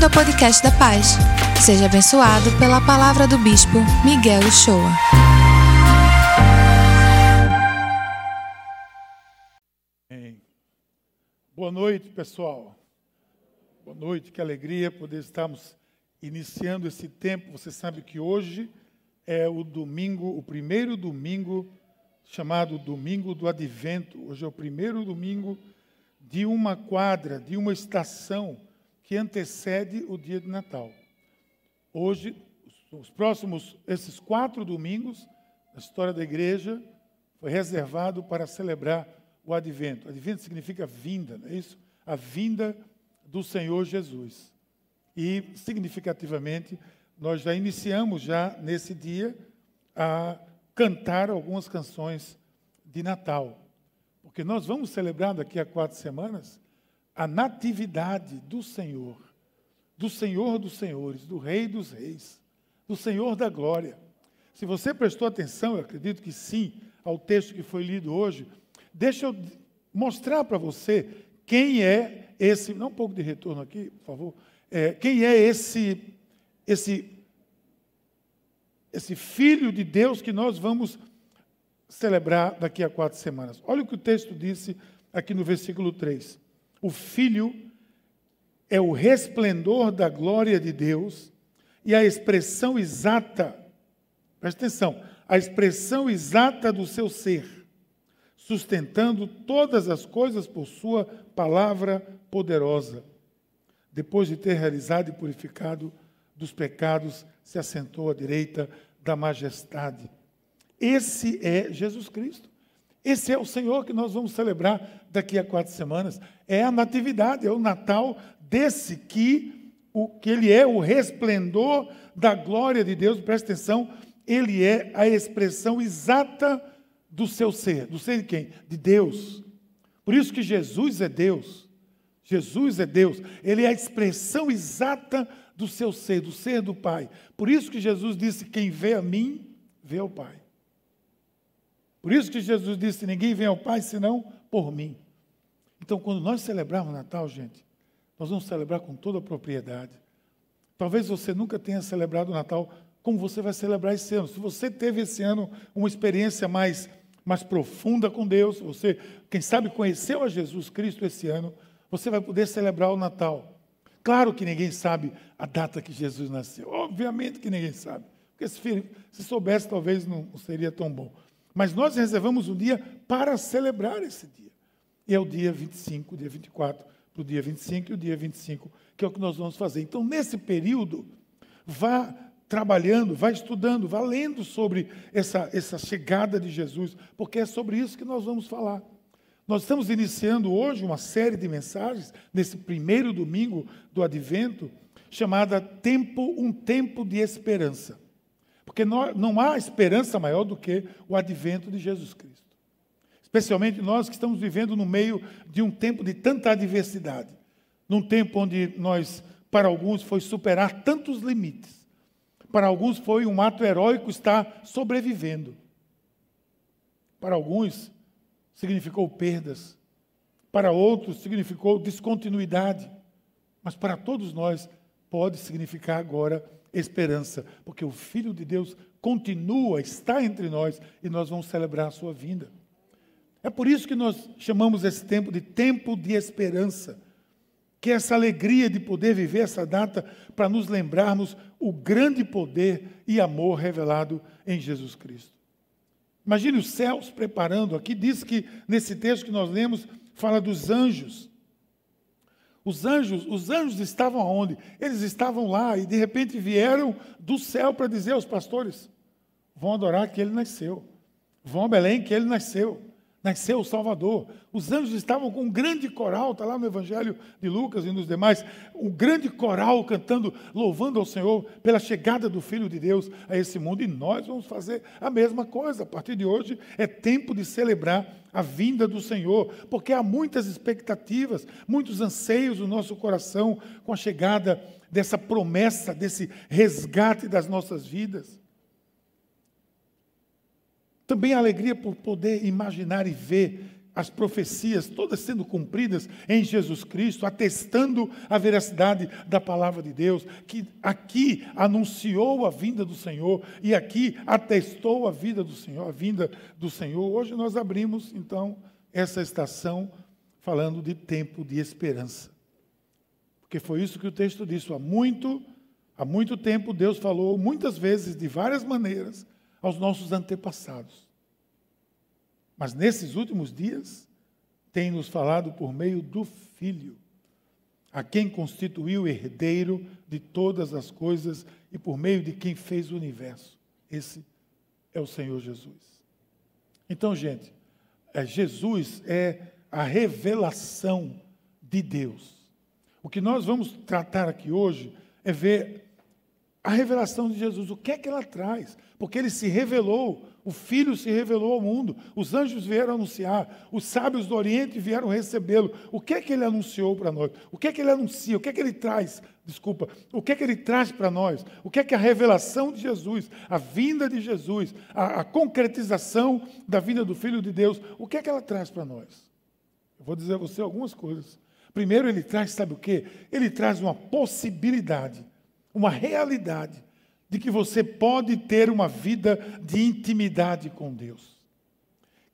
Bem-vindo ao podcast da Paz. Seja abençoado pela palavra do Bispo Miguel Uchoa. Boa noite, pessoal. Boa noite, que alegria poder estarmos iniciando esse tempo. Você sabe que hoje é o domingo, o primeiro domingo chamado Domingo do Advento. Hoje é o primeiro domingo de uma quadra, de uma estação que antecede o dia de Natal. Hoje, os próximos, esses quatro domingos, a história da igreja foi reservado para celebrar o advento. Advento significa vinda, não é isso? A vinda do Senhor Jesus. E, significativamente, nós já iniciamos já nesse dia a cantar algumas canções de Natal. Porque nós vamos celebrar daqui a quatro semanas a natividade do Senhor, do Senhor dos Senhores, do Rei dos Reis, do Senhor da Glória. Se você prestou atenção, eu acredito que sim, ao texto que foi lido hoje, deixa eu mostrar para você quem é esse. Dá um pouco de retorno aqui, por favor. É, quem é esse, esse, esse filho de Deus que nós vamos celebrar daqui a quatro semanas? Olha o que o texto disse aqui no versículo 3. O Filho é o resplendor da glória de Deus e a expressão exata, presta atenção, a expressão exata do seu ser, sustentando todas as coisas por sua palavra poderosa. Depois de ter realizado e purificado dos pecados, se assentou à direita da majestade. Esse é Jesus Cristo. Esse é o Senhor que nós vamos celebrar daqui a quatro semanas. É a natividade, é o Natal desse que, o, que ele é o resplendor da glória de Deus. Presta atenção, ele é a expressão exata do seu ser. Do ser de quem? De Deus. Por isso que Jesus é Deus. Jesus é Deus. Ele é a expressão exata do seu ser, do ser do Pai. Por isso que Jesus disse: Quem vê a mim, vê ao Pai. Por isso que Jesus disse: Ninguém vem ao Pai senão por mim. Então, quando nós celebrarmos Natal, gente, nós vamos celebrar com toda a propriedade. Talvez você nunca tenha celebrado o Natal como você vai celebrar esse ano. Se você teve esse ano uma experiência mais, mais profunda com Deus, você, quem sabe, conheceu a Jesus Cristo esse ano, você vai poder celebrar o Natal. Claro que ninguém sabe a data que Jesus nasceu. Obviamente que ninguém sabe. Porque se, se soubesse, talvez não seria tão bom. Mas nós reservamos um dia para celebrar esse dia. E é o dia 25, o dia 24 para o dia 25 e o dia 25, que é o que nós vamos fazer. Então, nesse período, vá trabalhando, vá estudando, vá lendo sobre essa, essa chegada de Jesus, porque é sobre isso que nós vamos falar. Nós estamos iniciando hoje uma série de mensagens, nesse primeiro domingo do advento, chamada Tempo, um Tempo de Esperança. Porque não há esperança maior do que o advento de Jesus Cristo. Especialmente nós que estamos vivendo no meio de um tempo de tanta adversidade. Num tempo onde nós, para alguns, foi superar tantos limites. Para alguns foi um ato heróico estar sobrevivendo. Para alguns, significou perdas. Para outros, significou descontinuidade. Mas para todos nós, pode significar agora esperança, porque o Filho de Deus continua, está entre nós e nós vamos celebrar a sua vinda. É por isso que nós chamamos esse tempo de tempo de esperança, que é essa alegria de poder viver essa data para nos lembrarmos o grande poder e amor revelado em Jesus Cristo. Imagine os céus preparando, aqui diz que nesse texto que nós lemos fala dos anjos os anjos, os anjos estavam aonde? Eles estavam lá e de repente vieram do céu para dizer aos pastores: vão adorar que ele nasceu. Vão a Belém que ele nasceu nasceu o Salvador. Os anjos estavam com um grande coral, está lá no Evangelho de Lucas e nos demais, um grande coral cantando, louvando ao Senhor pela chegada do Filho de Deus a esse mundo. E nós vamos fazer a mesma coisa. A partir de hoje é tempo de celebrar a vinda do Senhor, porque há muitas expectativas, muitos anseios no nosso coração com a chegada dessa promessa, desse resgate das nossas vidas. Também a alegria por poder imaginar e ver as profecias todas sendo cumpridas em Jesus Cristo, atestando a veracidade da palavra de Deus, que aqui anunciou a vinda do Senhor e aqui atestou a vida do Senhor, a vinda do Senhor. Hoje nós abrimos então essa estação falando de tempo de esperança. Porque foi isso que o texto disse, há muito, há muito tempo Deus falou muitas vezes de várias maneiras aos nossos antepassados. Mas nesses últimos dias, tem nos falado por meio do Filho, a quem constituiu herdeiro de todas as coisas e por meio de quem fez o universo. Esse é o Senhor Jesus. Então, gente, é, Jesus é a revelação de Deus. O que nós vamos tratar aqui hoje é ver a revelação de Jesus, o que é que ela traz, porque ele se revelou o Filho se revelou ao mundo, os anjos vieram anunciar, os sábios do Oriente vieram recebê-lo. O que é que ele anunciou para nós? O que é que ele anuncia? O que é que ele traz? Desculpa, o que é que ele traz para nós? O que é que a revelação de Jesus, a vinda de Jesus, a, a concretização da vinda do Filho de Deus, o que é que ela traz para nós? Eu vou dizer a você algumas coisas. Primeiro, ele traz, sabe o quê? Ele traz uma possibilidade, uma realidade de que você pode ter uma vida de intimidade com Deus.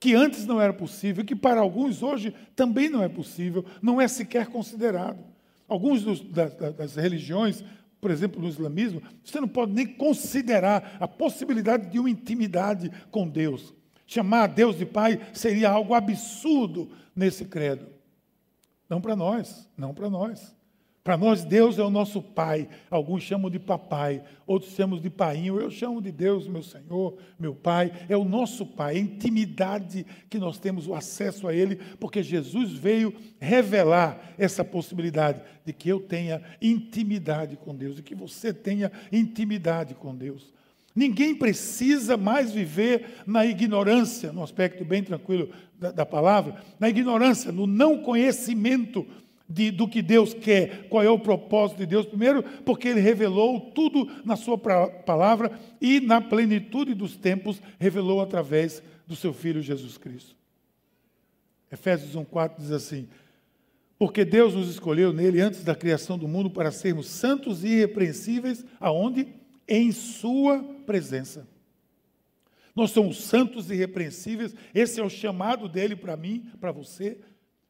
Que antes não era possível, que para alguns hoje também não é possível, não é sequer considerado. Alguns dos, das, das religiões, por exemplo, no islamismo, você não pode nem considerar a possibilidade de uma intimidade com Deus. Chamar a Deus de Pai seria algo absurdo nesse credo. Não para nós, não para nós. Para nós, Deus é o nosso Pai. Alguns chamam de papai, outros chamam de painho. Eu chamo de Deus, meu Senhor, meu Pai. É o nosso Pai, a intimidade que nós temos o acesso a Ele, porque Jesus veio revelar essa possibilidade de que eu tenha intimidade com Deus, de que você tenha intimidade com Deus. Ninguém precisa mais viver na ignorância, no aspecto bem tranquilo da, da palavra, na ignorância, no não conhecimento de, do que Deus quer, qual é o propósito de Deus. Primeiro, porque Ele revelou tudo na Sua palavra e, na plenitude dos tempos, revelou através do Seu Filho Jesus Cristo. Efésios 1,4 diz assim: Porque Deus nos escolheu nele antes da criação do mundo para sermos santos e irrepreensíveis, aonde? Em Sua presença. Nós somos santos e irrepreensíveis, esse é o chamado dele para mim, para você,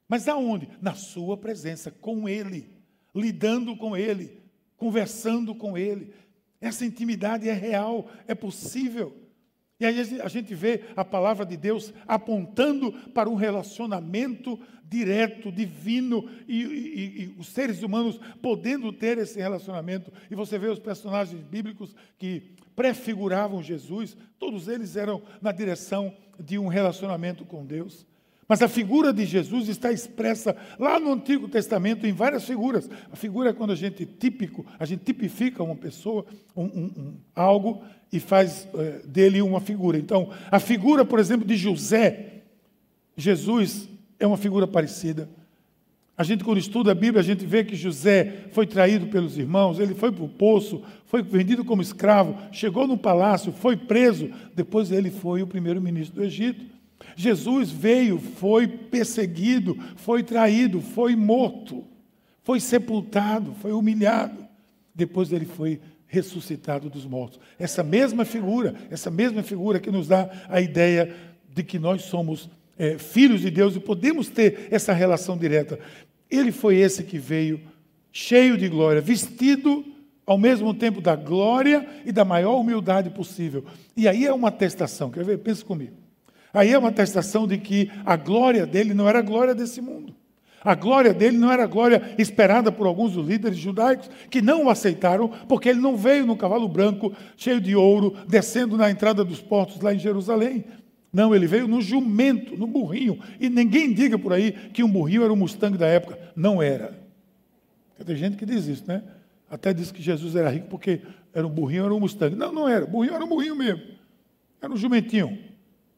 mas aonde? Na sua presença, com Ele, lidando com Ele, conversando com Ele. Essa intimidade é real, é possível. E aí a gente vê a palavra de Deus apontando para um relacionamento direto, divino, e, e, e, os seres humanos podendo ter esse relacionamento. E você vê os personagens bíblicos que prefiguravam Jesus, todos eles eram na direção de um relacionamento com Deus. Mas a figura de Jesus está expressa lá no Antigo Testamento em várias figuras. A figura é quando a gente típico, a gente tipifica uma pessoa, um, um, um, algo e faz é, dele uma figura. Então, a figura, por exemplo, de José, Jesus é uma figura parecida. A gente, quando estuda a Bíblia, a gente vê que José foi traído pelos irmãos, ele foi para o poço, foi vendido como escravo, chegou no palácio, foi preso, depois ele foi o primeiro-ministro do Egito. Jesus veio, foi perseguido, foi traído, foi morto, foi sepultado, foi humilhado. Depois ele foi ressuscitado dos mortos. Essa mesma figura, essa mesma figura que nos dá a ideia de que nós somos é, filhos de Deus e podemos ter essa relação direta. Ele foi esse que veio cheio de glória, vestido ao mesmo tempo da glória e da maior humildade possível. E aí é uma atestação, quer ver? Pensa comigo. Aí é uma atestação de que a glória dele não era a glória desse mundo. A glória dele não era a glória esperada por alguns dos líderes judaicos que não o aceitaram, porque ele não veio no cavalo branco, cheio de ouro, descendo na entrada dos portos lá em Jerusalém. Não, ele veio no jumento, no burrinho. E ninguém diga por aí que um burrinho era o Mustang da época. Não era. Tem gente que diz isso, né? Até diz que Jesus era rico porque era um burrinho, era um Mustang. Não, não era. Burrinho era um burrinho mesmo. Era um jumentinho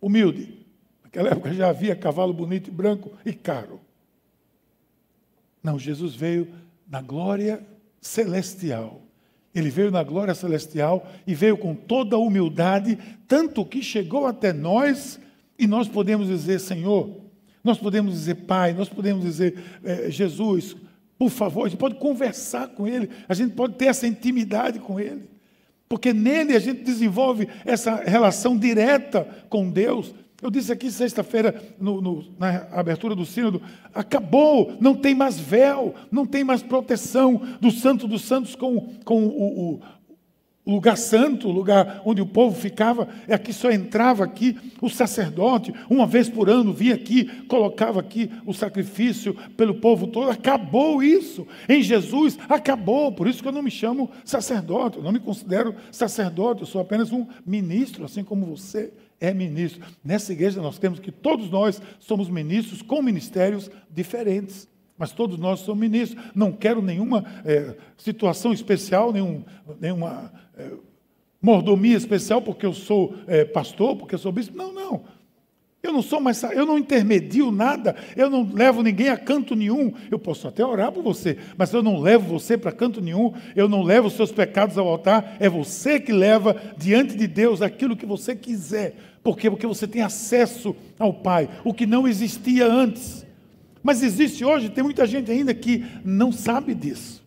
humilde. Naquela época já havia cavalo bonito e branco e caro. Não, Jesus veio na glória celestial. Ele veio na glória celestial e veio com toda a humildade, tanto que chegou até nós e nós podemos dizer: Senhor, Nós podemos dizer Pai, nós podemos dizer é, Jesus, por favor, a gente pode conversar com Ele, a gente pode ter essa intimidade com Ele, porque nele a gente desenvolve essa relação direta com Deus. Eu disse aqui sexta-feira, na abertura do sínodo, acabou, não tem mais véu, não tem mais proteção do Santo dos Santos com, com o, o, o lugar santo, o lugar onde o povo ficava, é aqui só entrava aqui o sacerdote, uma vez por ano vinha aqui, colocava aqui o sacrifício pelo povo todo. Acabou isso. Em Jesus acabou. Por isso que eu não me chamo sacerdote, eu não me considero sacerdote, eu sou apenas um ministro, assim como você é ministro. Nessa igreja nós temos que todos nós somos ministros com ministérios diferentes. Mas todos nós somos ministros. Não quero nenhuma é, situação especial, nenhum, nenhuma é, mordomia especial porque eu sou é, pastor, porque eu sou bispo. Não, não. Eu não sou mais, eu não intermedio nada, eu não levo ninguém a canto nenhum. Eu posso até orar por você, mas eu não levo você para canto nenhum, eu não levo os seus pecados ao altar, é você que leva diante de Deus aquilo que você quiser. Por quê? Porque você tem acesso ao Pai, o que não existia antes. Mas existe hoje, tem muita gente ainda que não sabe disso.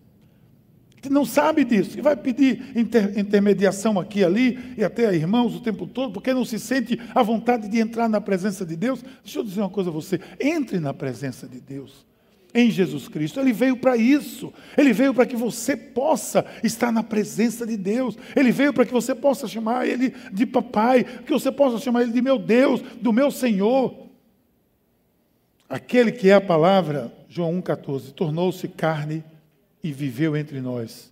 Que não sabe disso, que vai pedir inter, intermediação aqui e ali, e até a irmãos o tempo todo, porque não se sente à vontade de entrar na presença de Deus. Deixa eu dizer uma coisa a você: entre na presença de Deus em Jesus Cristo. Ele veio para isso. Ele veio para que você possa estar na presença de Deus. Ele veio para que você possa chamar Ele de papai, que você possa chamar Ele de meu Deus, do meu Senhor. Aquele que é a palavra, João 1,14, tornou-se carne e viveu entre nós.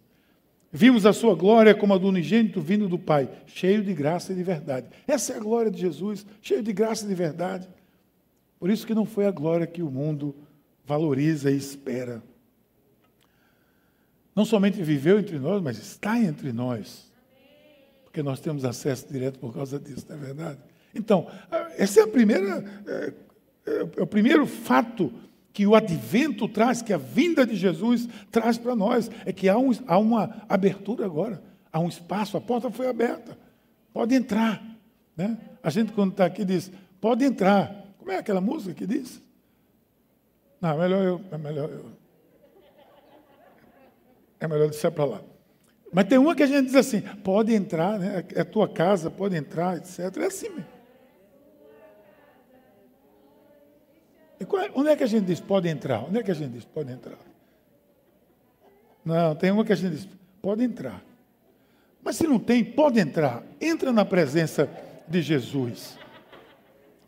Vimos a sua glória como a do unigênito vindo do Pai, cheio de graça e de verdade. Essa é a glória de Jesus, cheio de graça e de verdade. Por isso que não foi a glória que o mundo valoriza e espera. Não somente viveu entre nós, mas está entre nós. Porque nós temos acesso direto por causa disso, não é verdade? Então, essa é primeira é, é o primeiro fato que o advento traz, que a vinda de Jesus traz para nós, é que há, um, há uma abertura agora, há um espaço, a porta foi aberta, pode entrar. Né? A gente, quando está aqui, diz: pode entrar. Como é aquela música que diz? Não, é melhor eu. É melhor eu. É melhor deixar para lá. Mas tem uma que a gente diz assim: pode entrar, né? é tua casa, pode entrar, etc. É assim mesmo. Onde é que a gente diz pode entrar? Onde é que a gente diz pode entrar? Não, tem uma que a gente diz pode entrar. Mas se não tem, pode entrar. Entra na presença de Jesus.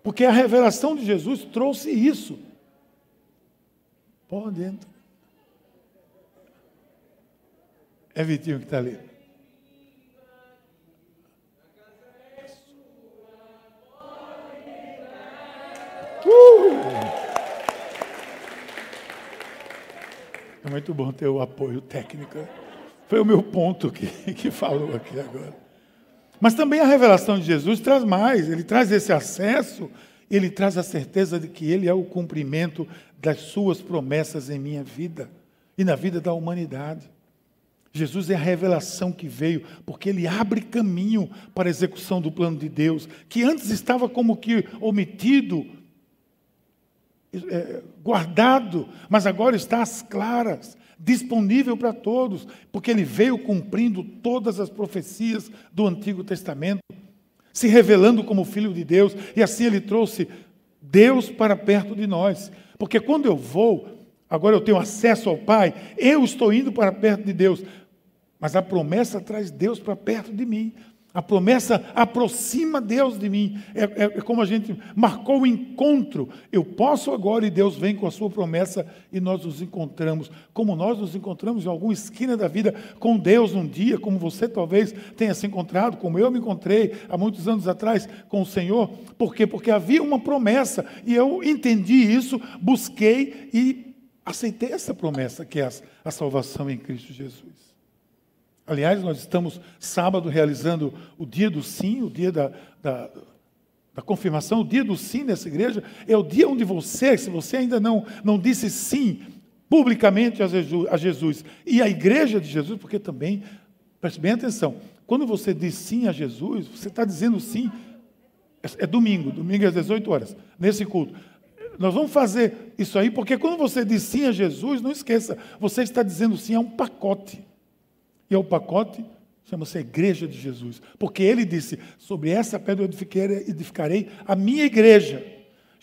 Porque a revelação de Jesus trouxe isso. Pode entrar. É Vitinho que está ali. Uh! É muito bom ter o apoio técnico. Foi o meu ponto que, que falou aqui agora. Mas também a revelação de Jesus traz mais, ele traz esse acesso, ele traz a certeza de que ele é o cumprimento das suas promessas em minha vida e na vida da humanidade. Jesus é a revelação que veio, porque ele abre caminho para a execução do plano de Deus, que antes estava como que omitido, é, guardado, mas agora está às claras, disponível para todos, porque ele veio cumprindo todas as profecias do Antigo Testamento, se revelando como Filho de Deus, e assim ele trouxe Deus para perto de nós. Porque quando eu vou, agora eu tenho acesso ao Pai, eu estou indo para perto de Deus, mas a promessa traz Deus para perto de mim. A promessa aproxima Deus de mim. É, é, é, como a gente marcou o encontro. Eu posso agora e Deus vem com a sua promessa e nós nos encontramos. Como nós nos encontramos em alguma esquina da vida com Deus um dia, como você talvez tenha se encontrado, como eu me encontrei há muitos anos atrás com o Senhor. Por quê? Porque havia uma promessa e eu entendi isso, busquei e aceitei essa promessa que é a salvação em Cristo Jesus. Aliás, nós estamos sábado realizando o dia do sim, o dia da, da, da, confirmação, o dia do sim nessa igreja. É o dia onde você, se você ainda não, não disse sim publicamente a Jesus, e a igreja de Jesus, porque também, preste bem atenção, quando você diz sim a Jesus, você está dizendo sim, é, é domingo, domingo às 18 horas, nesse culto. nós vamos fazer isso aí, porque quando você diz sim a Jesus, não esqueça, você está dizendo sim a um pacote. E é o pacote chama-se Igreja de Jesus. Porque ele disse: sobre essa pedra eu edificarei, a minha igreja.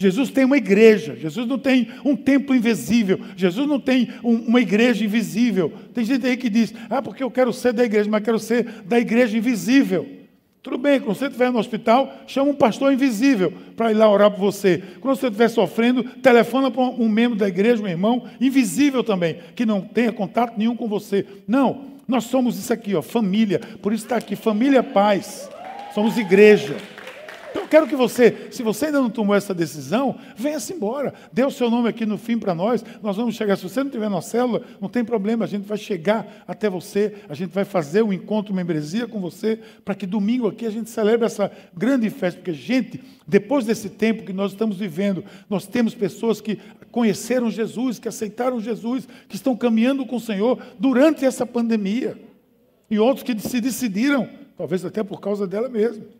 Jesus tem uma igreja, Jesus não tem um templo invisível, Jesus não tem um, uma igreja invisível. Tem gente aí que diz: ah, porque eu quero ser da igreja, mas quero ser da igreja invisível. Tudo bem, quando você estiver no hospital, chama um pastor invisível para ir lá orar por você. Quando você estiver sofrendo, telefona para um membro da igreja, um irmão, invisível também, que não tenha contato nenhum com você. Não, nós somos isso aqui, ó, família. Por isso está aqui, família paz. Somos igreja. Então eu quero que você, se você ainda não tomou essa decisão, venha-se embora. Dê o seu nome aqui no fim para nós. Nós vamos chegar. Se você não tiver na célula, não tem problema. A gente vai chegar até você. A gente vai fazer um encontro membresia com você, para que domingo aqui a gente celebre essa grande festa. Porque, gente, depois desse tempo que nós estamos vivendo, nós temos pessoas que conheceram Jesus, que aceitaram Jesus, que estão caminhando com o Senhor durante essa pandemia. E outros que se decidiram, talvez até por causa dela mesma.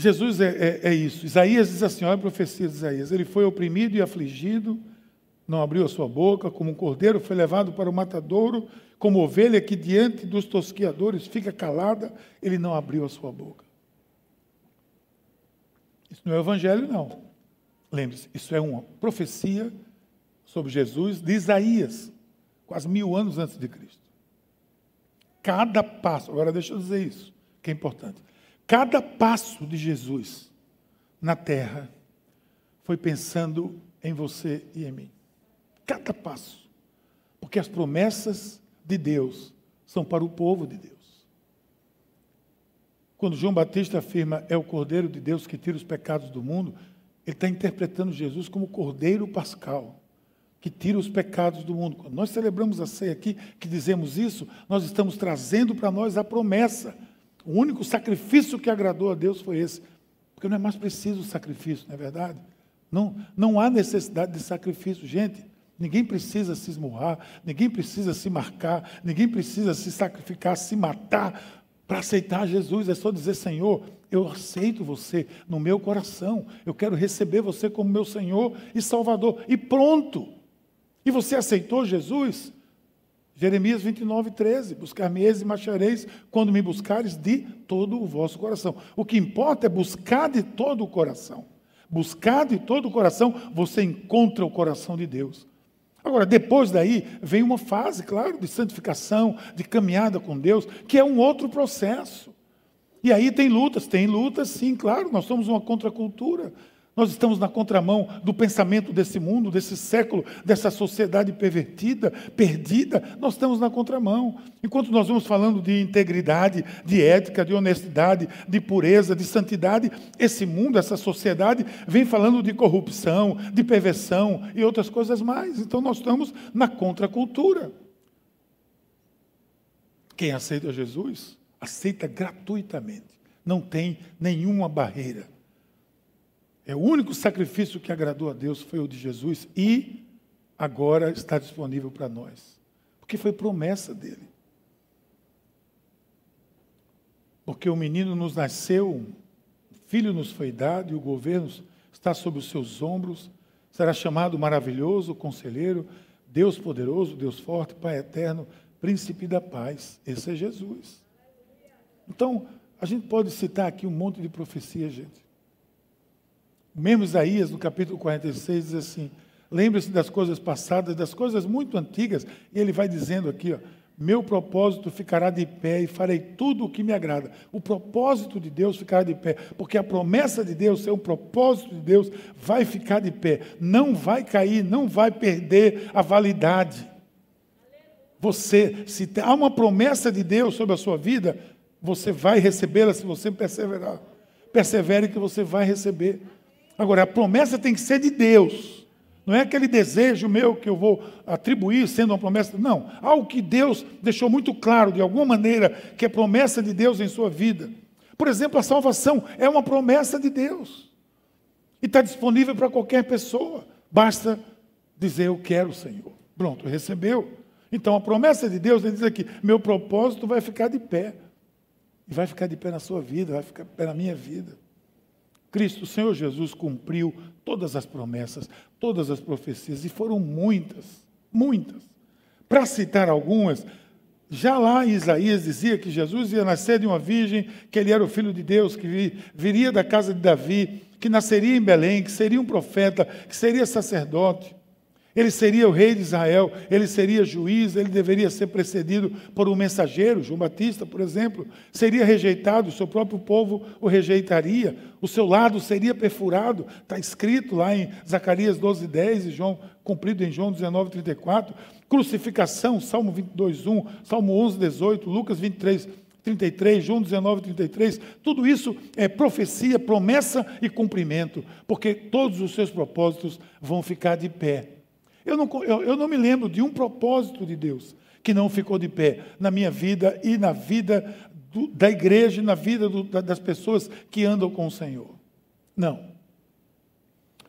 Jesus é, é, é, isso. Isaías diz assim: olha a profecia de Isaías. Ele foi oprimido e afligido, não abriu a sua boca, como um cordeiro foi levado para o matadouro, como ovelha que diante dos tosquiadores fica calada, ele não abriu a sua boca. Isso não é evangelho, não. Lembre-se, isso é uma profecia sobre Jesus de Isaías, quase mil anos antes de Cristo. Cada passo, agora deixa eu dizer isso, que é importante. Cada passo de Jesus na terra foi pensando em você e em mim. Cada passo. Porque as promessas de Deus são para o povo de Deus. Quando João Batista afirma é o Cordeiro de Deus que tira os pecados do mundo, ele está interpretando Jesus como Cordeiro Pascal, que tira os pecados do mundo. Quando nós celebramos a ceia aqui, que dizemos isso, nós estamos trazendo para nós a promessa o único sacrifício que agradou a Deus foi esse. Porque não é mais preciso sacrifício, não é verdade? Não, não há necessidade de sacrifício. Gente, ninguém precisa se esmurrar, ninguém precisa se marcar, ninguém precisa se sacrificar, se matar para aceitar Jesus. É só dizer, Senhor, eu aceito você no meu coração. Eu quero receber você como meu Senhor e Salvador. E pronto. E você aceitou Jesus? Jeremias 29, 13. Buscar-me-eis e marchareis quando me buscares de todo o vosso coração. O que importa é buscar de todo o coração. Buscar de todo o coração, você encontra o coração de Deus. Agora, depois daí, vem uma fase, claro, de santificação, de caminhada com Deus, que é um outro processo. E aí tem lutas, tem lutas, sim, claro, nós somos uma contracultura. Nós estamos na contramão do pensamento desse mundo, desse século, dessa sociedade pervertida, perdida. Nós estamos na contramão. Enquanto nós vamos falando de integridade, de ética, de honestidade, de pureza, de santidade, esse mundo, essa sociedade, vem falando de corrupção, de perversão e outras coisas mais. Então nós estamos na contracultura. Quem aceita Jesus, aceita gratuitamente. Não tem nenhuma barreira. É o único sacrifício que agradou a Deus foi o de Jesus e agora está disponível para nós. Porque foi promessa dele. Porque o menino nos nasceu, o filho nos foi dado e o governo está sobre os seus ombros. Será chamado maravilhoso, conselheiro, Deus poderoso, Deus forte, Pai eterno, príncipe da paz. Esse é Jesus. Então, a gente pode citar aqui um monte de profecia, gente. Mesmo Isaías, no capítulo 46, diz assim: lembre-se das coisas passadas, das coisas muito antigas, e ele vai dizendo aqui, ó, meu propósito ficará de pé e farei tudo o que me agrada. O propósito de Deus ficará de pé, porque a promessa de Deus, ser um propósito de Deus, vai ficar de pé, não vai cair, não vai perder a validade. Você, se há uma promessa de Deus sobre a sua vida, você vai recebê-la se você perseverar. Persevere que você vai receber. Agora, a promessa tem que ser de Deus. Não é aquele desejo meu que eu vou atribuir sendo uma promessa. Não. Algo que Deus deixou muito claro, de alguma maneira, que é promessa de Deus em sua vida. Por exemplo, a salvação é uma promessa de Deus. E está disponível para qualquer pessoa. Basta dizer, eu quero, Senhor. Pronto, recebeu. Então, a promessa de Deus, ele diz aqui: meu propósito vai ficar de pé. E vai ficar de pé na sua vida, vai ficar de pé na minha vida. Cristo, o Senhor Jesus, cumpriu todas as promessas, todas as profecias, e foram muitas, muitas. Para citar algumas, já lá Isaías dizia que Jesus ia nascer de uma virgem, que ele era o filho de Deus, que viria da casa de Davi, que nasceria em Belém, que seria um profeta, que seria sacerdote. Ele seria o rei de Israel, ele seria juiz, ele deveria ser precedido por um mensageiro, João Batista, por exemplo. Seria rejeitado, o seu próprio povo o rejeitaria, o seu lado seria perfurado, está escrito lá em Zacarias 12, 10 e João, cumprido em João 19, 34. Crucificação, Salmo 22, 1, Salmo 11, 18, Lucas 23, 33, João 19, 33, tudo isso é profecia, promessa e cumprimento, porque todos os seus propósitos vão ficar de pé eu não, eu, eu não me lembro de um propósito de Deus que não ficou de pé na minha vida e na vida do, da igreja e na vida do, das pessoas que andam com o Senhor. Não.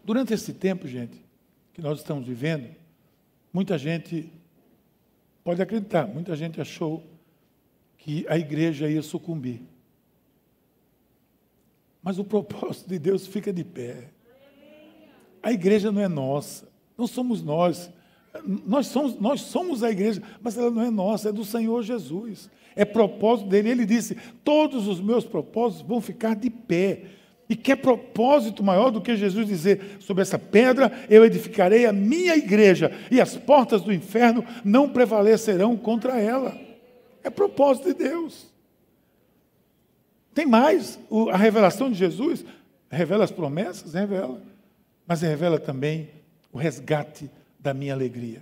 Durante esse tempo, gente, que nós estamos vivendo, muita gente pode acreditar, muita gente achou que a igreja ia sucumbir. Mas o propósito de Deus fica de pé. A igreja não é nossa. Não somos nós. Nós somos, nós somos a igreja, mas ela não é nossa, é do Senhor Jesus. É propósito dele. Ele disse: Todos os meus propósitos vão ficar de pé. E que é propósito maior do que Jesus dizer: Sobre essa pedra eu edificarei a minha igreja, e as portas do inferno não prevalecerão contra ela. É propósito de Deus. Tem mais: a revelação de Jesus revela as promessas, revela, mas revela também o resgate da minha alegria.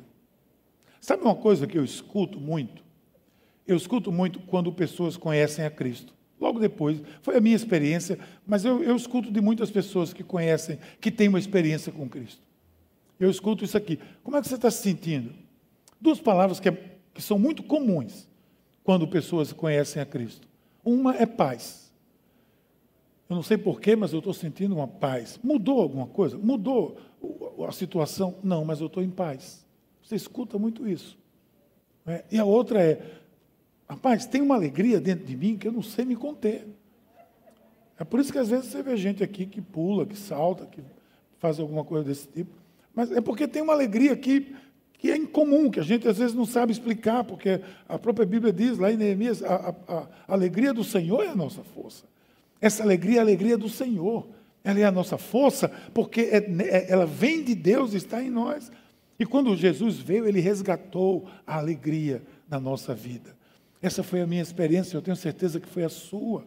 Sabe uma coisa que eu escuto muito? Eu escuto muito quando pessoas conhecem a Cristo. Logo depois, foi a minha experiência, mas eu, eu escuto de muitas pessoas que conhecem, que têm uma experiência com Cristo. Eu escuto isso aqui. Como é que você está se sentindo? Duas palavras que, é, que são muito comuns quando pessoas conhecem a Cristo. Uma é paz. Eu não sei porquê, mas eu estou sentindo uma paz. Mudou alguma coisa? Mudou a situação? Não, mas eu estou em paz. Você escuta muito isso. Né? E a outra é, rapaz, tem uma alegria dentro de mim que eu não sei me conter. É por isso que às vezes você vê gente aqui que pula, que salta, que faz alguma coisa desse tipo. Mas é porque tem uma alegria aqui que é incomum, que a gente às vezes não sabe explicar, porque a própria Bíblia diz lá em Neemias, a, a, a alegria do Senhor é a nossa força. Essa alegria é a alegria do Senhor. Ela é a nossa força, porque é, é, ela vem de Deus está em nós. E quando Jesus veio, ele resgatou a alegria da nossa vida. Essa foi a minha experiência, eu tenho certeza que foi a sua.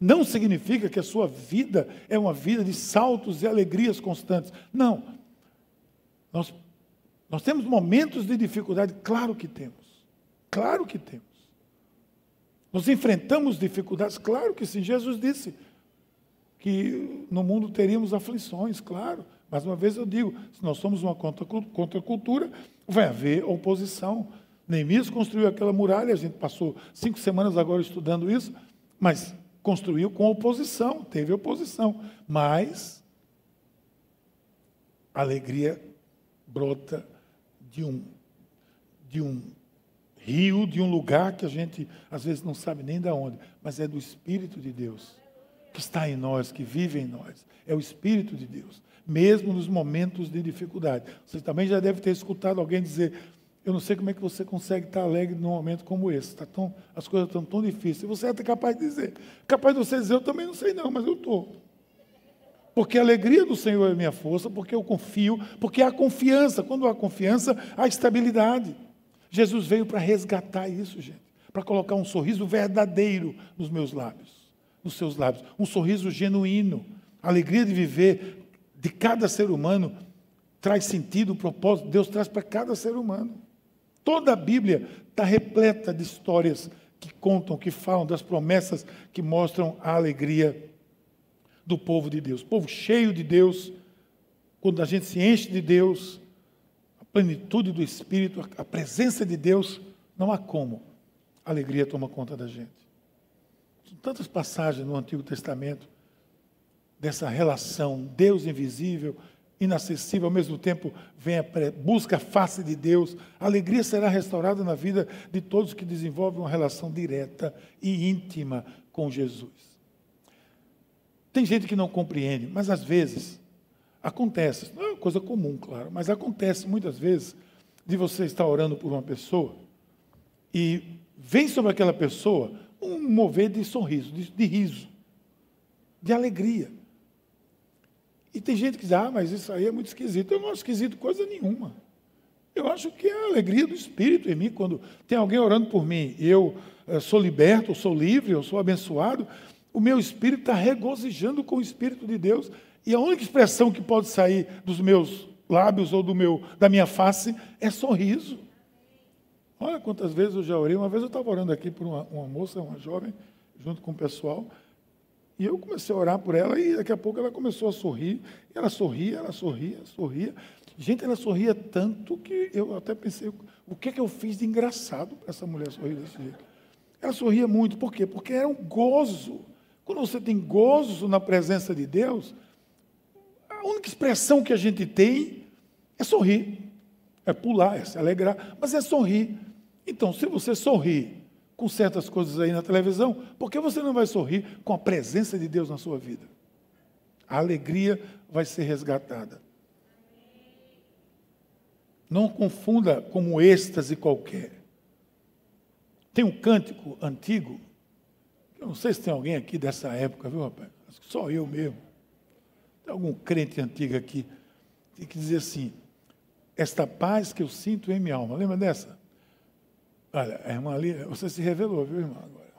Não significa que a sua vida é uma vida de saltos e alegrias constantes. Não. Nós, nós temos momentos de dificuldade, claro que temos. Claro que temos. Nós enfrentamos dificuldades? Claro que sim. Jesus disse que no mundo teríamos aflições, claro. Mais uma vez eu digo, se nós somos uma contracultura, vai haver oposição. Neemias construiu aquela muralha, a gente passou cinco semanas agora estudando isso, mas construiu com oposição, teve oposição. Mas a alegria brota de um, de um rio de um lugar que a gente às vezes não sabe nem de onde, mas é do Espírito de Deus que está em nós, que vive em nós. É o Espírito de Deus, mesmo nos momentos de dificuldade. Você também já deve ter escutado alguém dizer: Eu não sei como é que você consegue estar alegre num momento como esse. Tá tão, as coisas estão tão difíceis. Você é até capaz de dizer. Capaz de você dizer: Eu também não sei, não, mas eu estou. Porque a alegria do Senhor é minha força, porque eu confio, porque há confiança. Quando há confiança, há estabilidade. Jesus veio para resgatar isso, gente, para colocar um sorriso verdadeiro nos meus lábios, nos seus lábios, um sorriso genuíno. A alegria de viver de cada ser humano traz sentido, propósito, Deus traz para cada ser humano. Toda a Bíblia está repleta de histórias que contam, que falam das promessas que mostram a alegria do povo de Deus. Povo cheio de Deus, quando a gente se enche de Deus, plenitude do Espírito, a presença de Deus, não há como a alegria toma conta da gente. Tantas passagens no Antigo Testamento dessa relação Deus invisível, inacessível, ao mesmo tempo vem a busca a face de Deus. A alegria será restaurada na vida de todos que desenvolvem uma relação direta e íntima com Jesus. Tem gente que não compreende, mas às vezes acontece, não é uma coisa comum, claro, mas acontece muitas vezes de você estar orando por uma pessoa e vem sobre aquela pessoa um mover de sorriso, de, de riso, de alegria. E tem gente que diz, ah, mas isso aí é muito esquisito. Eu não acho esquisito coisa nenhuma. Eu acho que é a alegria do Espírito em mim, quando tem alguém orando por mim, eu eh, sou liberto, eu sou livre, eu sou abençoado, o meu espírito está regozijando com o Espírito de Deus. E a única expressão que pode sair dos meus lábios ou do meu, da minha face é sorriso. Olha quantas vezes eu já orei. Uma vez eu estava orando aqui por uma, uma moça, uma jovem, junto com o pessoal, e eu comecei a orar por ela e daqui a pouco ela começou a sorrir. Ela sorria, ela sorria, sorria. Gente, ela sorria tanto que eu até pensei, o que, é que eu fiz de engraçado para essa mulher sorrir desse jeito? Ela sorria muito, por quê? Porque era um gozo. Quando você tem gozo na presença de Deus, a única expressão que a gente tem é sorrir. É pular, é se alegrar, mas é sorrir. Então, se você sorrir com certas coisas aí na televisão, por que você não vai sorrir com a presença de Deus na sua vida? A alegria vai ser resgatada. Não confunda como êxtase qualquer. Tem um cântico antigo, eu não sei se tem alguém aqui dessa época, viu, rapaz? Acho que só eu mesmo. Tem algum crente antigo aqui que dizer assim: Esta paz que eu sinto em minha alma. Lembra dessa? Olha, a irmã ali, você se revelou, viu, irmã? Agora.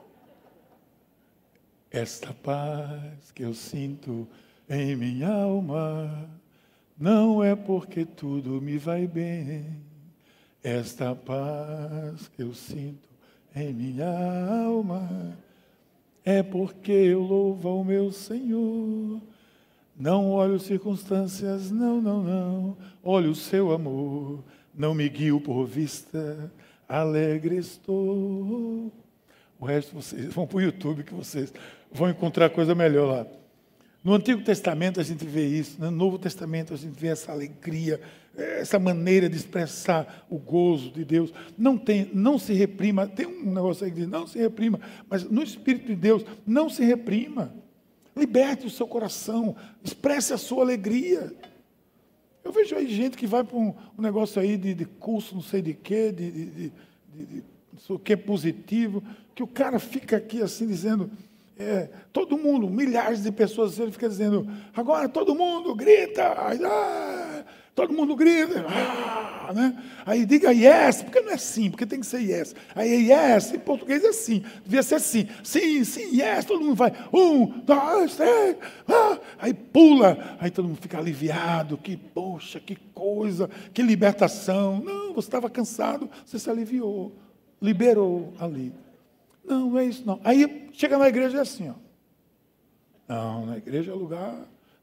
Esta paz que eu sinto em minha alma não é porque tudo me vai bem. Esta paz que eu sinto em minha alma é porque eu louvo ao meu Senhor. Não olho circunstâncias, não, não, não. Olho o seu amor, não me guio por vista. Alegre estou. O resto vocês vão para o YouTube que vocês vão encontrar coisa melhor lá. No Antigo Testamento a gente vê isso, no Novo Testamento a gente vê essa alegria, essa maneira de expressar o gozo de Deus. Não tem, não se reprima. Tem um negócio aí que diz, não se reprima, mas no Espírito de Deus, não se reprima. Liberte o seu coração, expresse a sua alegria. Eu vejo aí gente que vai para um, um negócio aí de, de, curso, não sei de quê, de, de, de, o que é positivo, que o cara fica aqui assim dizendo, é, todo mundo, milhares de pessoas, ele fica dizendo, agora todo mundo grita, ah, todo mundo grita, ah, né? aí diga yes, porque não é sim, porque tem que ser yes. Aí é yes, em português é sim, devia ser sim, sim, sim, yes, todo mundo vai, um, dois, três, ah, aí pula, aí todo mundo fica aliviado, que poxa, que coisa, que libertação. Não, você estava cansado, você se aliviou, liberou ali. Não, não é isso não. Aí chega na igreja é assim, ó. Não, na igreja é lugar,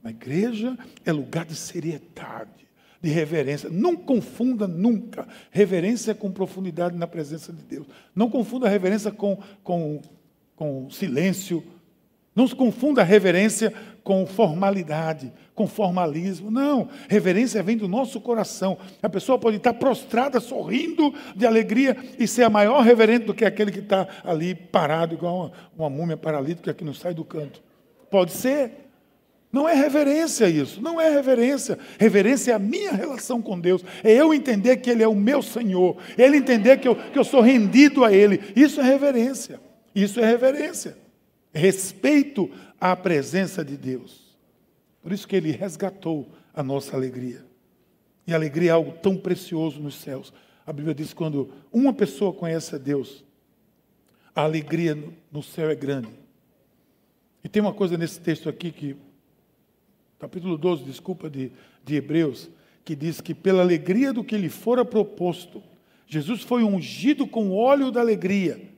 na igreja é lugar de seriedade, de reverência. Não confunda nunca reverência com profundidade na presença de Deus. Não confunda reverência com, com, com silêncio. Não se confunda reverência com formalidade, com formalismo. Não, reverência vem do nosso coração. A pessoa pode estar prostrada, sorrindo de alegria e ser a maior reverente do que aquele que está ali parado, igual uma, uma múmia paralítica que não sai do canto. Pode ser. Não é reverência isso, não é reverência. Reverência é a minha relação com Deus. É eu entender que Ele é o meu Senhor. Ele entender que eu, que eu sou rendido a Ele. Isso é reverência. Isso é reverência. Respeito à presença de Deus. Por isso que ele resgatou a nossa alegria. E a alegria é algo tão precioso nos céus. A Bíblia diz que quando uma pessoa conhece a Deus, a alegria no céu é grande. E tem uma coisa nesse texto aqui que, capítulo 12, desculpa, de, de Hebreus, que diz que pela alegria do que lhe fora proposto, Jesus foi ungido com óleo da alegria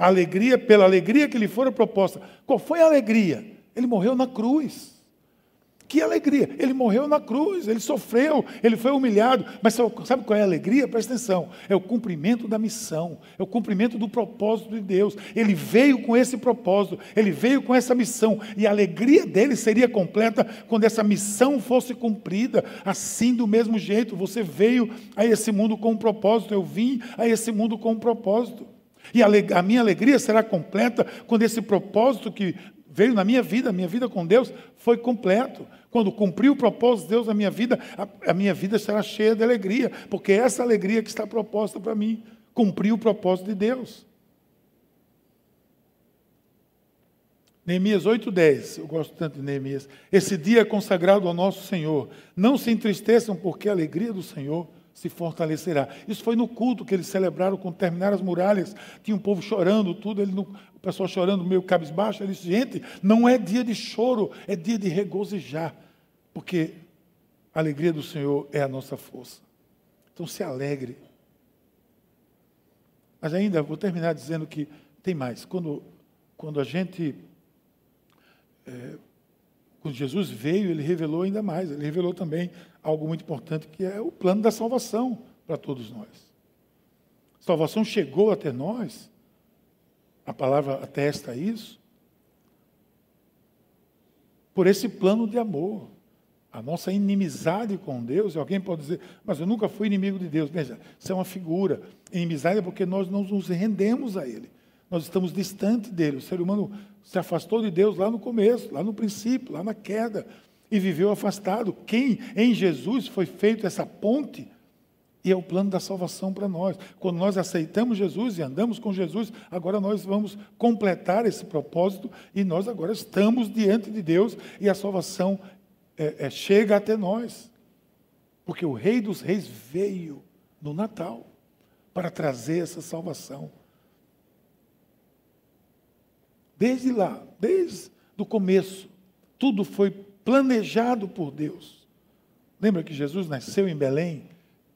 a alegria, pela alegria que lhe fora proposta. Qual foi a alegria? Ele morreu na cruz. Que alegria! Ele morreu na cruz, ele sofreu, ele foi humilhado. Mas sabe qual é a alegria? Presta atenção: é o cumprimento da missão, é o cumprimento do propósito de Deus. Ele veio com esse propósito, ele veio com essa missão, e a alegria dele seria completa quando essa missão fosse cumprida. Assim, do mesmo jeito, você veio a esse mundo com um propósito, eu vim a esse mundo com um propósito. E a, minha alegria será completa quando esse propósito que veio na minha vida, a minha vida com Deus foi completo. Quando cumpri o propósito de Deus na minha vida, a, a minha vida será cheia de alegria, porque é essa alegria que está proposta para mim, cumprir o propósito de Deus. Neemias 8,10, eu gosto tanto de Neemias. Esse dia é consagrado ao nosso Senhor. Não se entristeçam, porque a alegria do Senhor se fortalecerá. Isso foi no culto que eles celebraram quando terminaram as muralhas. Tinha um povo chorando, tudo, ele, o pessoal chorando meio cabisbaixo. Ele disse: gente, não é dia de choro, é dia de regozijar, porque a alegria do Senhor é a nossa força. Então se alegre. Mas ainda vou terminar dizendo que tem mais. Quando, quando a gente. É, quando Jesus veio, ele revelou ainda mais. Ele revelou também algo muito importante, que é o plano da salvação para todos nós. A salvação chegou até nós, a palavra atesta isso, por esse plano de amor. A nossa inimizade com Deus, e alguém pode dizer, mas eu nunca fui inimigo de Deus. Veja, isso é uma figura. Inimizade é porque nós não nos rendemos a Ele. Nós estamos distante dele. O ser humano se afastou de Deus lá no começo, lá no princípio, lá na queda e viveu afastado. Quem em Jesus foi feito essa ponte e é o plano da salvação para nós. Quando nós aceitamos Jesus e andamos com Jesus, agora nós vamos completar esse propósito e nós agora estamos diante de Deus e a salvação é, é, chega até nós. Porque o Rei dos Reis veio no Natal para trazer essa salvação. Desde lá, desde o começo, tudo foi planejado por Deus. Lembra que Jesus nasceu em Belém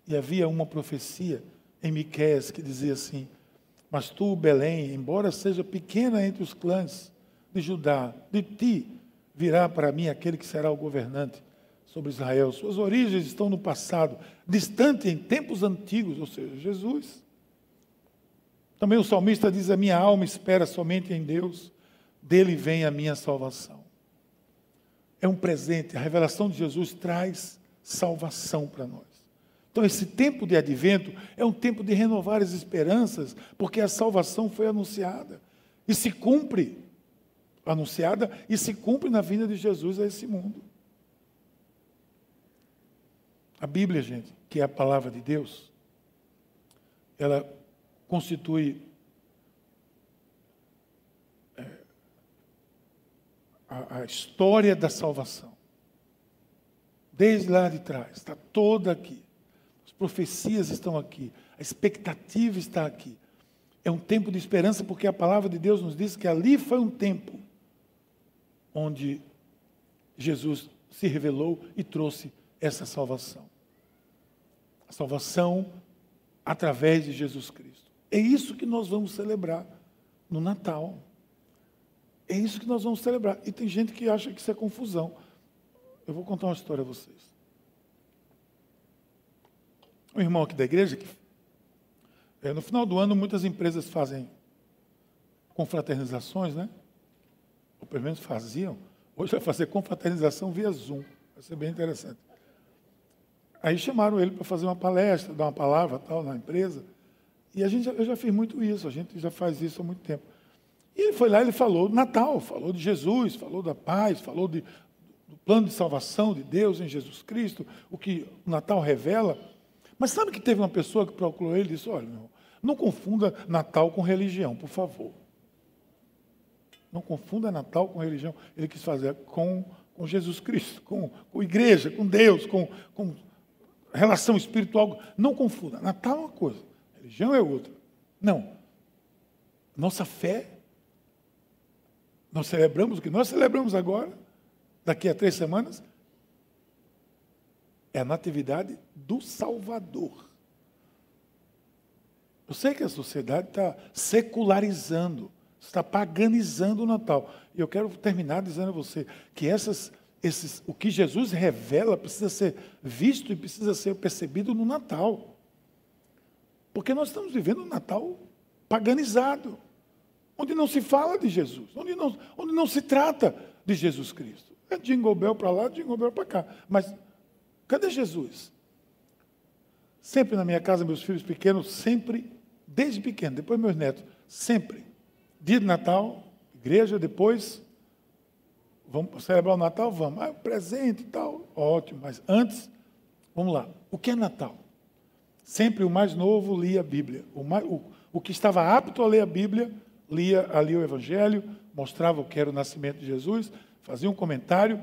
e havia uma profecia em Miqueias que dizia assim: Mas tu, Belém, embora seja pequena entre os clãs de Judá, de ti virá para mim aquele que será o governante sobre Israel. Suas origens estão no passado, distante em tempos antigos, ou seja, Jesus. Também o salmista diz: A minha alma espera somente em Deus, dele vem a minha salvação é um presente. A revelação de Jesus traz salvação para nós. Então, esse tempo de advento é um tempo de renovar as esperanças, porque a salvação foi anunciada e se cumpre, anunciada e se cumpre na vinda de Jesus a esse mundo. A Bíblia, gente, que é a palavra de Deus, ela constitui a, história da salvação. Desde lá de trás, está toda aqui. As profecias estão aqui, a expectativa está aqui. É um tempo de esperança, porque a palavra de Deus nos diz que ali foi um tempo onde Jesus se revelou e trouxe essa salvação. A salvação através de Jesus Cristo. É isso que nós vamos celebrar no Natal. É isso que nós vamos celebrar. E tem gente que acha que isso é confusão. Eu vou contar uma história a vocês. Um irmão aqui da igreja, que é, no final do ano muitas empresas fazem confraternizações, né? Ou pelo menos faziam. Hoje vai fazer confraternização via Zoom. Vai ser bem interessante. Aí chamaram ele para fazer uma palestra, dar uma palavra tal na empresa. E a gente, eu já fiz muito isso, a gente já faz isso há muito tempo. E ele foi lá, ele falou do Natal, falou de Jesus, falou da paz, falou de, do plano de salvação de Deus em Jesus Cristo, o que o Natal revela. Mas sabe que teve uma pessoa que procurou ele e disse: Olha, meu, não confunda Natal com religião, por favor. Não confunda Natal com religião. Ele quis fazer com, com Jesus Cristo, com, com igreja, com Deus, com, com relação espiritual. Não confunda. Natal é uma coisa, religião é outra. Não. Nossa fé nós celebramos o que nós celebramos agora, daqui a três semanas, é a natividade do Salvador. Eu sei que a sociedade está secularizando, está paganizando o Natal. E eu quero terminar dizendo a você que essas, esses, o que Jesus revela precisa ser visto e precisa ser percebido no Natal. Porque nós estamos vivendo um Natal paganizado onde não se fala de Jesus, onde não, onde não se trata de Jesus Cristo. É Jingle Bell para lá, Jingle Bell para cá. Mas cadê Jesus? Sempre na minha casa, meus filhos pequenos, sempre, desde pequeno, depois meus netos, sempre. Dia de Natal, igreja, depois Vamos celebrar o Natal? Vamos. Ah, presente e tal. Ótimo. Mas antes, vamos lá. O que é Natal? Sempre o mais novo lia a Bíblia. O, mais, o, o que estava apto a ler a Bíblia, lia ali o Evangelho, mostrava o que era o nascimento de Jesus, fazia um comentário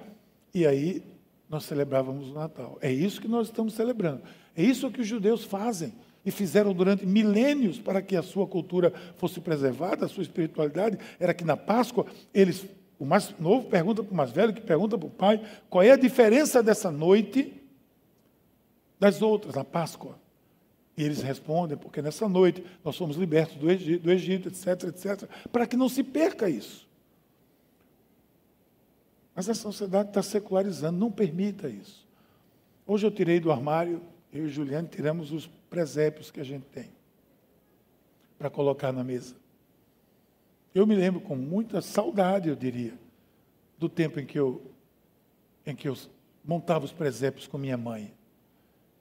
e aí nós celebrávamos o Natal. É isso que nós estamos celebrando. É isso que os judeus fazem e fizeram durante milênios para que a sua cultura fosse preservada, a sua espiritualidade. Era que na Páscoa eles o mais novo pergunta para o mais velho, que pergunta para o pai, qual é a diferença dessa noite das outras, na Páscoa. E eles respondem, porque nessa noite nós somos libertos do Egito, do Egito etc, etc, para que não se perca isso. Mas a sociedade está secularizando, não permita isso. Hoje eu tirei do armário, eu e Juliane tiramos os presépios que a gente tem para colocar na mesa. Eu me lembro com muita saudade, eu diria, do tempo em que eu, em que eu montava os presépios com minha mãe.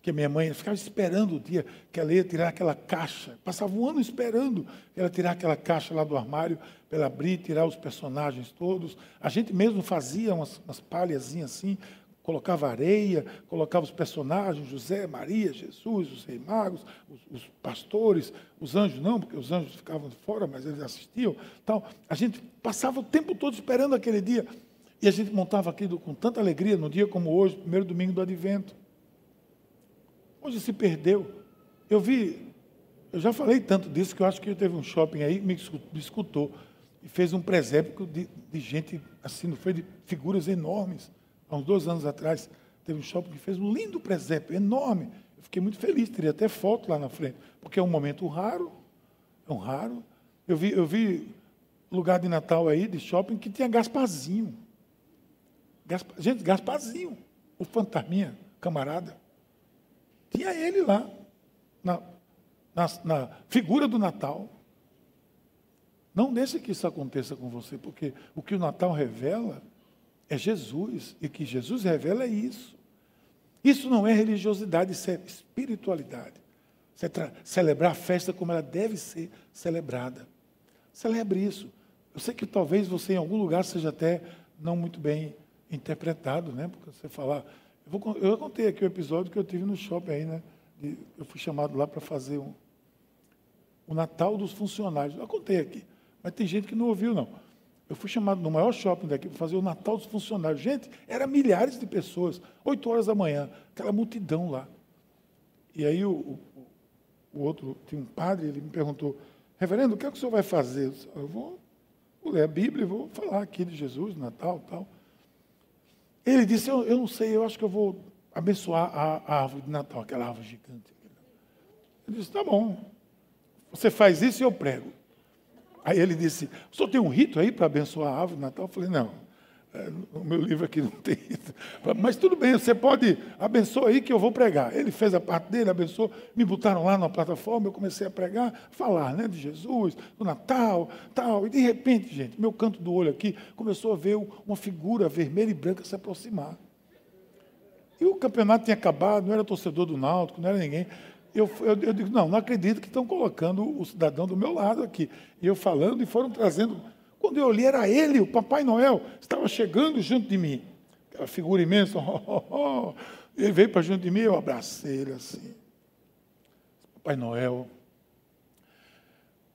Que minha mãe ficava esperando o dia que ela ia tirar aquela caixa. Passava um ano esperando ela tirar aquela caixa lá do armário, para ela abrir, tirar os personagens todos. A gente mesmo fazia umas, umas palhazinhas assim, colocava areia, colocava os personagens, José, Maria, Jesus, os reis magos, os, os, pastores, os anjos não, porque os anjos ficavam fora, mas eles assistiam. Tal. A gente passava o tempo todo esperando aquele dia. E a gente montava aquilo com tanta alegria, no dia como hoje, primeiro domingo do advento. Hoje se perdeu. Eu vi, eu já falei tanto disso que eu acho que teve um shopping aí me escutou e fez um presépio de, de gente assim, não foi de figuras enormes há uns dois anos atrás, teve um shopping que fez um lindo presépio, enorme. Eu fiquei muito feliz, teria até foto lá na frente, porque é um momento raro, é um raro. Eu vi, eu vi lugar de Natal aí, de shopping, que tinha Gasparzinho. Gaspar, gente, Gasparzinho, o fantasminha, camarada. Tinha ele lá, na, na, na figura do Natal. Não deixe que isso aconteça com você, porque o que o Natal revela é Jesus. E que Jesus revela é isso. Isso não é religiosidade, isso é espiritualidade. Isso é celebrar a festa como ela deve ser celebrada. Celebre isso. Eu sei que talvez você em algum lugar seja até não muito bem interpretado, né? Porque você falar. Eu, vou, eu contei aqui o episódio que eu tive no shopping aí, né? De, eu fui chamado lá para fazer um, o Natal dos funcionários. Eu contei aqui. Mas tem gente que não ouviu, não. Eu fui chamado no maior shopping daqui para fazer o Natal dos funcionários. Gente, era milhares de pessoas, 8 horas da manhã, aquela multidão lá. E aí o, o, o outro, tinha um padre, ele me perguntou, reverendo, o que é que o senhor vai fazer? Eu, disse, eu vou, vou, ler a Bíblia e vou falar aqui de Jesus, Natal tal. Ele disse, eu, eu não sei, eu acho que eu vou abençoar a, a árvore de Natal, aquela árvore gigante. Eu disse, tá bom, você faz isso e eu prego. Aí ele disse: O senhor tem um rito aí para abençoar a árvore de Natal? Eu falei: Não, é, no meu livro aqui não tem rito. Mas tudo bem, você pode abençoar aí que eu vou pregar. Ele fez a parte dele, abençoou, me botaram lá na plataforma, eu comecei a pregar, falar né, de Jesus, do Natal, tal. E de repente, gente, meu canto do olho aqui começou a ver uma figura vermelha e branca se aproximar. E o campeonato tinha acabado, não era torcedor do Náutico, não era ninguém eu, eu, eu, digo, não, não acredito que estão colocando o cidadão do meu lado aqui. E eu falando e foram trazendo. Quando eu olhei, era ele, o Papai Noel, estava chegando junto de mim. Aquela figura imensa. Oh, oh, oh. Ele veio para junto de mim, eu abracei ele assim. Papai Noel,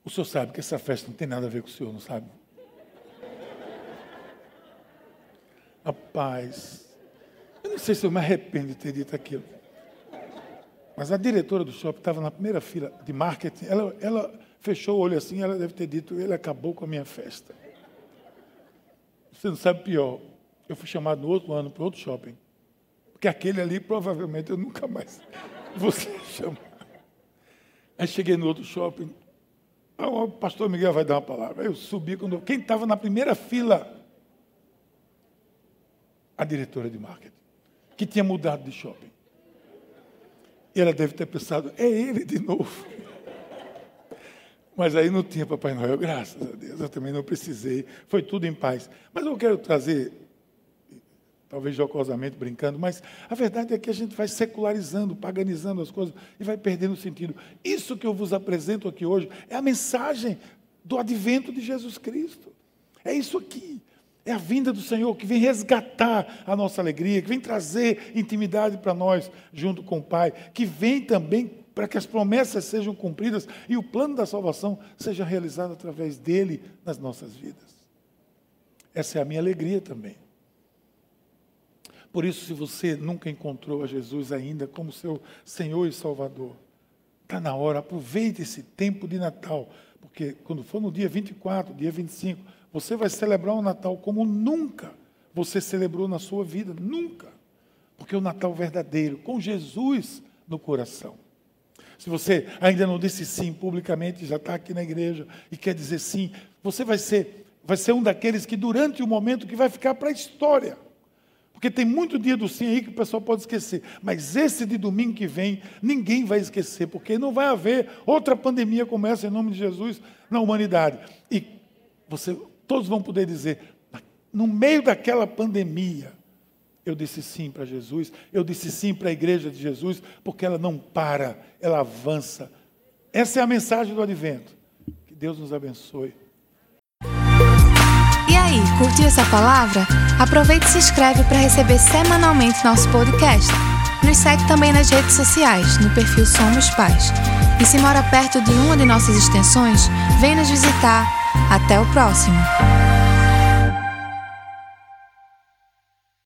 o senhor sabe que essa festa não tem nada a ver com o senhor, não sabe? Rapaz, eu não sei se eu me arrependo de ter dito aquilo. Mas a diretora do shopping estava na primeira fila de marketing. Ela, ela fechou o olho assim, ela deve ter dito: ele acabou com a minha festa. Você não sabe pior. Eu fui chamado no outro ano para outro shopping. Porque aquele ali, provavelmente, eu nunca mais vou ser chamado. Aí cheguei no outro shopping. O pastor Miguel vai dar uma palavra. Eu subi quando. Quem estava na primeira fila? A diretora de marketing, que tinha mudado de shopping. E ela deve ter pensado, é ele de novo. Mas aí não tinha Papai Noel, graças a Deus, eu também não precisei, foi tudo em paz. Mas eu quero trazer, talvez jocosamente brincando, mas a verdade é que a gente vai secularizando, paganizando as coisas e vai perdendo sentido. Isso que eu vos apresento aqui hoje é a mensagem do advento de Jesus Cristo. É isso aqui. É a vinda do Senhor que vem resgatar a nossa alegria, que vem trazer intimidade para nós junto com o Pai, que vem também para que as promessas sejam cumpridas e o plano da salvação seja realizado através dele nas nossas vidas. Essa é a minha alegria também. Por isso, se você nunca encontrou a Jesus ainda como seu Senhor e Salvador, está na hora, aproveite esse tempo de Natal, porque quando for no dia 24, dia 25, você vai celebrar o Natal como nunca você celebrou na sua vida, nunca. Porque o Natal verdadeiro, com Jesus no coração. Se você ainda não disse sim publicamente, já está aqui na igreja e quer dizer sim, você vai ser, vai ser um daqueles que durante o momento que vai ficar para a história. Porque tem muito dia do sim aí que o pessoal pode esquecer. Mas esse de domingo que vem, ninguém vai esquecer, porque não vai haver outra pandemia como essa em nome de Jesus na humanidade. E você Todos vão poder dizer, no meio daquela pandemia, eu disse sim para Jesus, eu disse sim para a igreja de Jesus, porque ela não para, ela avança. Essa é a mensagem do advento. Que Deus nos abençoe. E aí, curtiu essa palavra? Aproveite e se inscreve para receber semanalmente nosso podcast. Nos segue também nas redes sociais, no perfil Somos Pais. E se mora perto de uma de nossas extensões, vem nos visitar. Até o próximo!